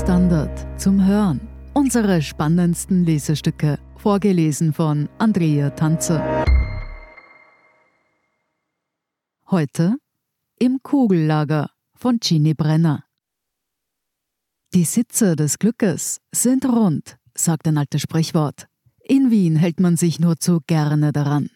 Standard zum Hören. Unsere spannendsten Lesestücke, vorgelesen von Andrea Tanzer. Heute im Kugellager von Ginny Brenner. Die Sitze des Glückes sind rund, sagt ein altes Sprichwort. In Wien hält man sich nur zu gerne daran.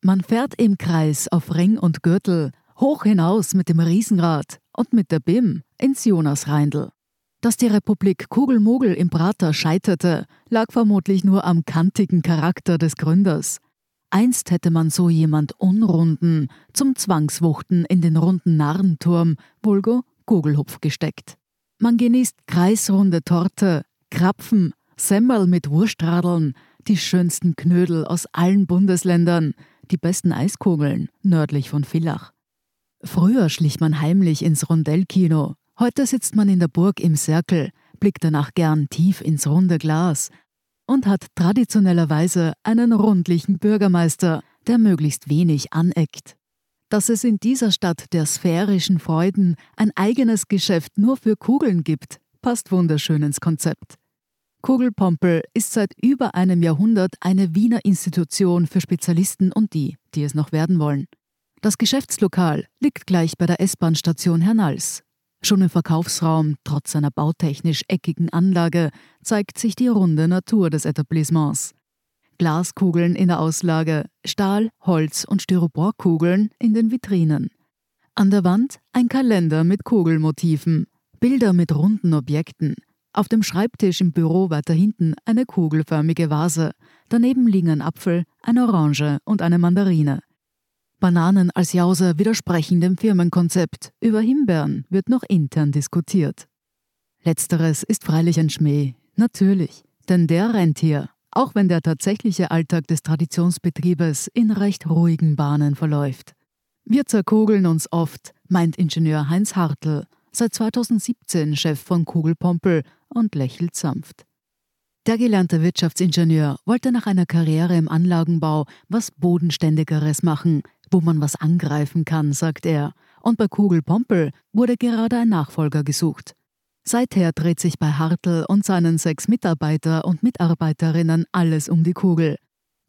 Man fährt im Kreis auf Ring und Gürtel, hoch hinaus mit dem Riesenrad und mit der BIM ins Jonasreindl. Dass die Republik Kugelmogel im Prater scheiterte, lag vermutlich nur am kantigen Charakter des Gründers. Einst hätte man so jemand Unrunden zum Zwangswuchten in den runden Narrenturm, vulgo Kugelhupf gesteckt. Man genießt kreisrunde Torte, Krapfen, Semmel mit Wurstradeln, die schönsten Knödel aus allen Bundesländern, die besten Eiskugeln nördlich von Villach. Früher schlich man heimlich ins Rondellkino, heute sitzt man in der Burg im Cerkel, blickt danach gern tief ins runde Glas und hat traditionellerweise einen rundlichen Bürgermeister, der möglichst wenig aneckt. Dass es in dieser Stadt der sphärischen Freuden ein eigenes Geschäft nur für Kugeln gibt, passt wunderschön ins Konzept. Kugelpompel ist seit über einem Jahrhundert eine Wiener Institution für Spezialisten und die, die es noch werden wollen. Das Geschäftslokal liegt gleich bei der S-Bahn-Station Hernals. Schon im Verkaufsraum, trotz seiner bautechnisch eckigen Anlage, zeigt sich die runde Natur des Etablissements. Glaskugeln in der Auslage, Stahl, Holz und Styroporkugeln in den Vitrinen. An der Wand ein Kalender mit Kugelmotiven, Bilder mit runden Objekten. Auf dem Schreibtisch im Büro weiter hinten eine kugelförmige Vase. Daneben liegen ein Apfel, eine Orange und eine Mandarine. Bananen als Jause widersprechen dem Firmenkonzept. Über Himbeeren wird noch intern diskutiert. Letzteres ist freilich ein Schmäh. Natürlich. Denn der rennt hier, auch wenn der tatsächliche Alltag des Traditionsbetriebes in recht ruhigen Bahnen verläuft. Wir zerkugeln uns oft, meint Ingenieur Heinz Hartl, seit 2017 Chef von Kugelpompel und lächelt sanft. Der gelernte Wirtschaftsingenieur wollte nach einer Karriere im Anlagenbau was Bodenständigeres machen, wo man was angreifen kann, sagt er. Und bei Kugelpompel wurde gerade ein Nachfolger gesucht. Seither dreht sich bei Hartl und seinen sechs Mitarbeiter und Mitarbeiterinnen alles um die Kugel.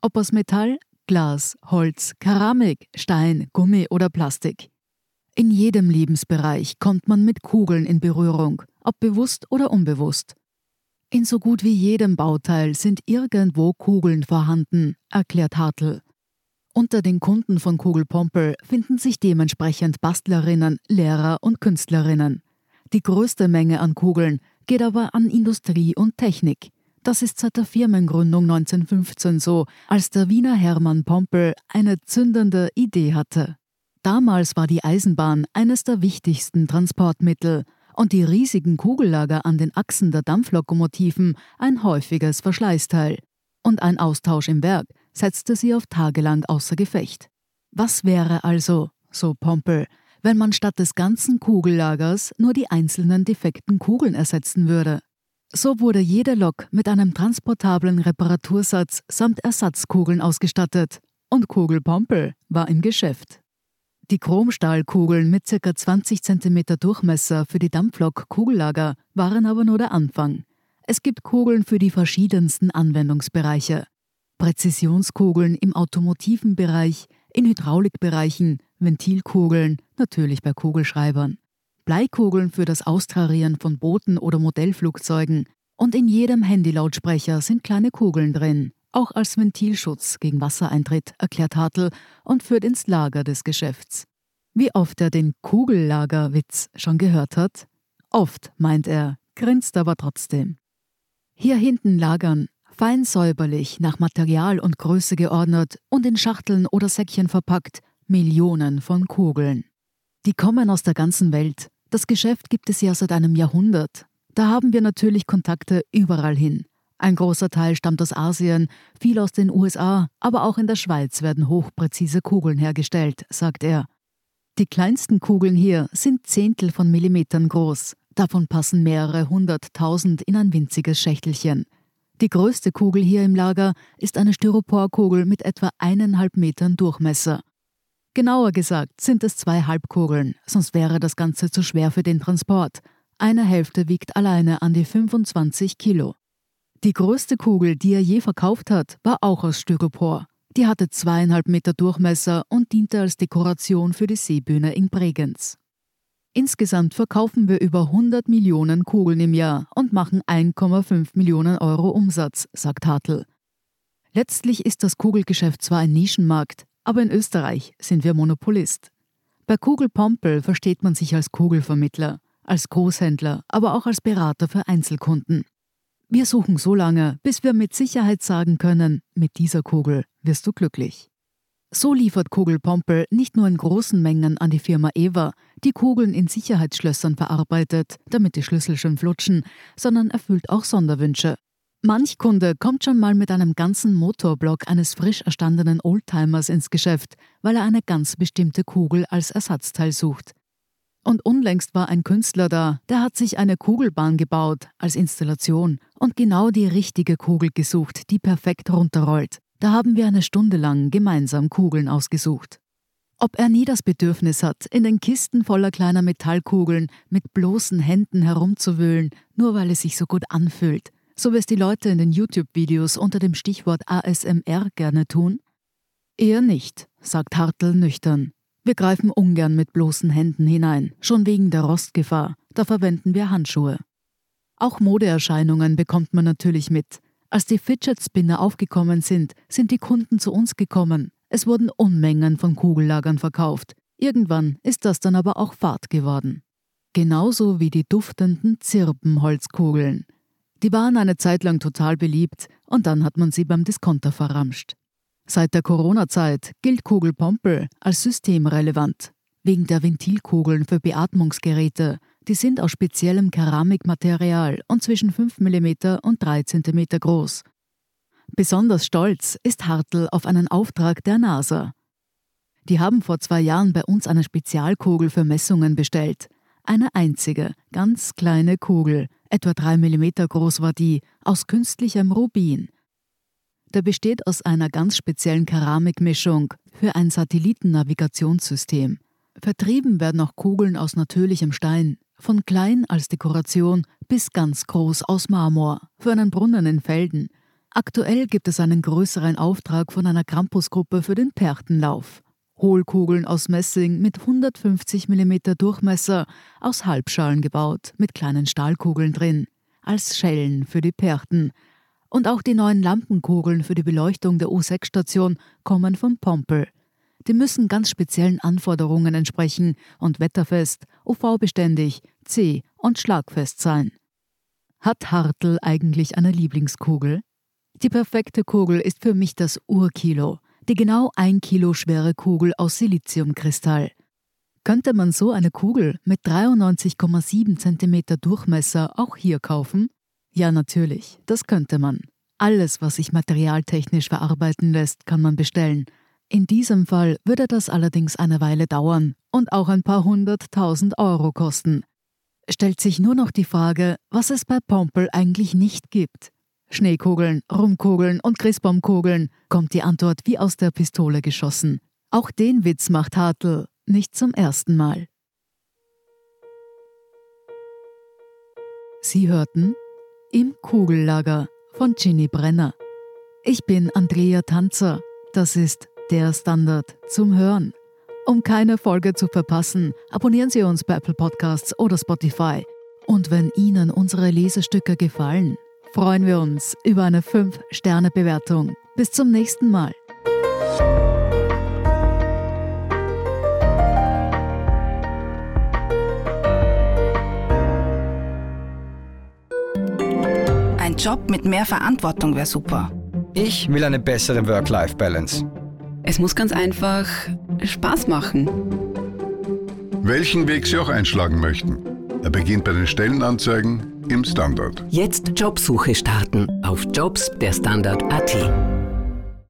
Ob aus Metall, Glas, Holz, Keramik, Stein, Gummi oder Plastik. In jedem Lebensbereich kommt man mit Kugeln in Berührung, ob bewusst oder unbewusst. In so gut wie jedem Bauteil sind irgendwo Kugeln vorhanden, erklärt Hartl. Unter den Kunden von Kugelpompel finden sich dementsprechend Bastlerinnen, Lehrer und Künstlerinnen. Die größte Menge an Kugeln geht aber an Industrie und Technik. Das ist seit der Firmengründung 1915 so, als der Wiener Hermann Pompel eine zündende Idee hatte. Damals war die Eisenbahn eines der wichtigsten Transportmittel und die riesigen Kugellager an den Achsen der Dampflokomotiven ein häufiges Verschleißteil. Und ein Austausch im Werk setzte sie auf tagelang außer Gefecht. Was wäre also, so Pompel, wenn man statt des ganzen Kugellagers nur die einzelnen defekten Kugeln ersetzen würde? So wurde jede Lok mit einem transportablen Reparatursatz samt Ersatzkugeln ausgestattet und Kugelpompel war im Geschäft. Die Chromstahlkugeln mit ca. 20 cm Durchmesser für die Dampflok-Kugellager waren aber nur der Anfang. Es gibt Kugeln für die verschiedensten Anwendungsbereiche. Präzisionskugeln im automotiven Bereich, in Hydraulikbereichen, Ventilkugeln, natürlich bei Kugelschreibern, Bleikugeln für das Austrarieren von Booten oder Modellflugzeugen und in jedem Handylautsprecher sind kleine Kugeln drin, auch als Ventilschutz gegen Wassereintritt, erklärt Hartl und führt ins Lager des Geschäfts. Wie oft er den Kugellagerwitz schon gehört hat? Oft, meint er, grinst aber trotzdem. Hier hinten lagern fein säuberlich nach Material und Größe geordnet und in Schachteln oder Säckchen verpackt, Millionen von Kugeln. Die kommen aus der ganzen Welt. Das Geschäft gibt es ja seit einem Jahrhundert. Da haben wir natürlich Kontakte überall hin. Ein großer Teil stammt aus Asien, viel aus den USA, aber auch in der Schweiz werden hochpräzise Kugeln hergestellt, sagt er. Die kleinsten Kugeln hier sind Zehntel von Millimetern groß. Davon passen mehrere hunderttausend in ein winziges Schächtelchen. Die größte Kugel hier im Lager ist eine Styroporkugel mit etwa eineinhalb Metern Durchmesser. Genauer gesagt sind es zwei Halbkugeln, sonst wäre das Ganze zu schwer für den Transport. Eine Hälfte wiegt alleine an die 25 Kilo. Die größte Kugel, die er je verkauft hat, war auch aus Styropor. Die hatte zweieinhalb Meter Durchmesser und diente als Dekoration für die Seebühne in Bregenz. Insgesamt verkaufen wir über 100 Millionen Kugeln im Jahr und machen 1,5 Millionen Euro Umsatz, sagt Hartl. Letztlich ist das Kugelgeschäft zwar ein Nischenmarkt, aber in Österreich sind wir Monopolist. Bei Kugel Pompel versteht man sich als Kugelvermittler, als Großhändler, aber auch als Berater für Einzelkunden. Wir suchen so lange, bis wir mit Sicherheit sagen können, mit dieser Kugel wirst du glücklich. So liefert Kugel Pompel nicht nur in großen Mengen an die Firma Eva, die Kugeln in Sicherheitsschlössern verarbeitet, damit die Schlüssel schön flutschen, sondern erfüllt auch Sonderwünsche. Manch Kunde kommt schon mal mit einem ganzen Motorblock eines frisch erstandenen Oldtimers ins Geschäft, weil er eine ganz bestimmte Kugel als Ersatzteil sucht. Und unlängst war ein Künstler da, der hat sich eine Kugelbahn gebaut als Installation und genau die richtige Kugel gesucht, die perfekt runterrollt. Da haben wir eine Stunde lang gemeinsam Kugeln ausgesucht. Ob er nie das Bedürfnis hat, in den Kisten voller kleiner Metallkugeln mit bloßen Händen herumzuwühlen, nur weil es sich so gut anfühlt, so wie es die Leute in den YouTube-Videos unter dem Stichwort ASMR gerne tun? Eher nicht, sagt Hartl nüchtern. Wir greifen ungern mit bloßen Händen hinein, schon wegen der Rostgefahr. Da verwenden wir Handschuhe. Auch Modeerscheinungen bekommt man natürlich mit. Als die Fidget Spinner aufgekommen sind, sind die Kunden zu uns gekommen. Es wurden Unmengen von Kugellagern verkauft. Irgendwann ist das dann aber auch Fahrt geworden. Genauso wie die duftenden Zirpenholzkugeln. Die waren eine Zeit lang total beliebt und dann hat man sie beim Diskonter verramscht. Seit der Corona-Zeit gilt Kugelpompel als systemrelevant. Wegen der Ventilkugeln für Beatmungsgeräte. Die sind aus speziellem Keramikmaterial und zwischen 5 mm und 3 cm groß. Besonders stolz ist Hartl auf einen Auftrag der NASA. Die haben vor zwei Jahren bei uns eine Spezialkugel für Messungen bestellt. Eine einzige, ganz kleine Kugel, etwa 3 mm groß war die, aus künstlichem Rubin. Der besteht aus einer ganz speziellen Keramikmischung für ein Satellitennavigationssystem. Vertrieben werden auch Kugeln aus natürlichem Stein, von klein als Dekoration bis ganz groß aus Marmor, für einen Brunnen in Felden. Aktuell gibt es einen größeren Auftrag von einer Krampusgruppe für den Perchtenlauf. Hohlkugeln aus Messing mit 150 mm Durchmesser, aus Halbschalen gebaut, mit kleinen Stahlkugeln drin, als Schellen für die Perchten, und auch die neuen Lampenkugeln für die Beleuchtung der U6-Station kommen vom Pompel. Die müssen ganz speziellen Anforderungen entsprechen und wetterfest, UV-beständig, C- und schlagfest sein. Hat Hartl eigentlich eine Lieblingskugel? Die perfekte Kugel ist für mich das Urkilo, die genau ein Kilo schwere Kugel aus Siliziumkristall. Könnte man so eine Kugel mit 93,7 cm Durchmesser auch hier kaufen? Ja, natürlich, das könnte man. Alles, was sich materialtechnisch verarbeiten lässt, kann man bestellen. In diesem Fall würde das allerdings eine Weile dauern und auch ein paar hunderttausend Euro kosten. Stellt sich nur noch die Frage, was es bei Pompel eigentlich nicht gibt. Schneekugeln, Rumkugeln und Christbaumkugeln, kommt die Antwort wie aus der Pistole geschossen. Auch den Witz macht Hartl, nicht zum ersten Mal. Sie hörten im Kugellager von Ginny Brenner. Ich bin Andrea Tanzer. Das ist der Standard zum Hören. Um keine Folge zu verpassen, abonnieren Sie uns bei Apple Podcasts oder Spotify. Und wenn Ihnen unsere Lesestücke gefallen, freuen wir uns über eine 5-Sterne-Bewertung. Bis zum nächsten Mal. Job mit mehr Verantwortung wäre super. Ich will eine bessere Work-Life-Balance. Es muss ganz einfach Spaß machen. Welchen Weg Sie auch einschlagen möchten. Er beginnt bei den Stellenanzeigen im Standard. Jetzt Jobsuche starten auf Jobs der Standard.at.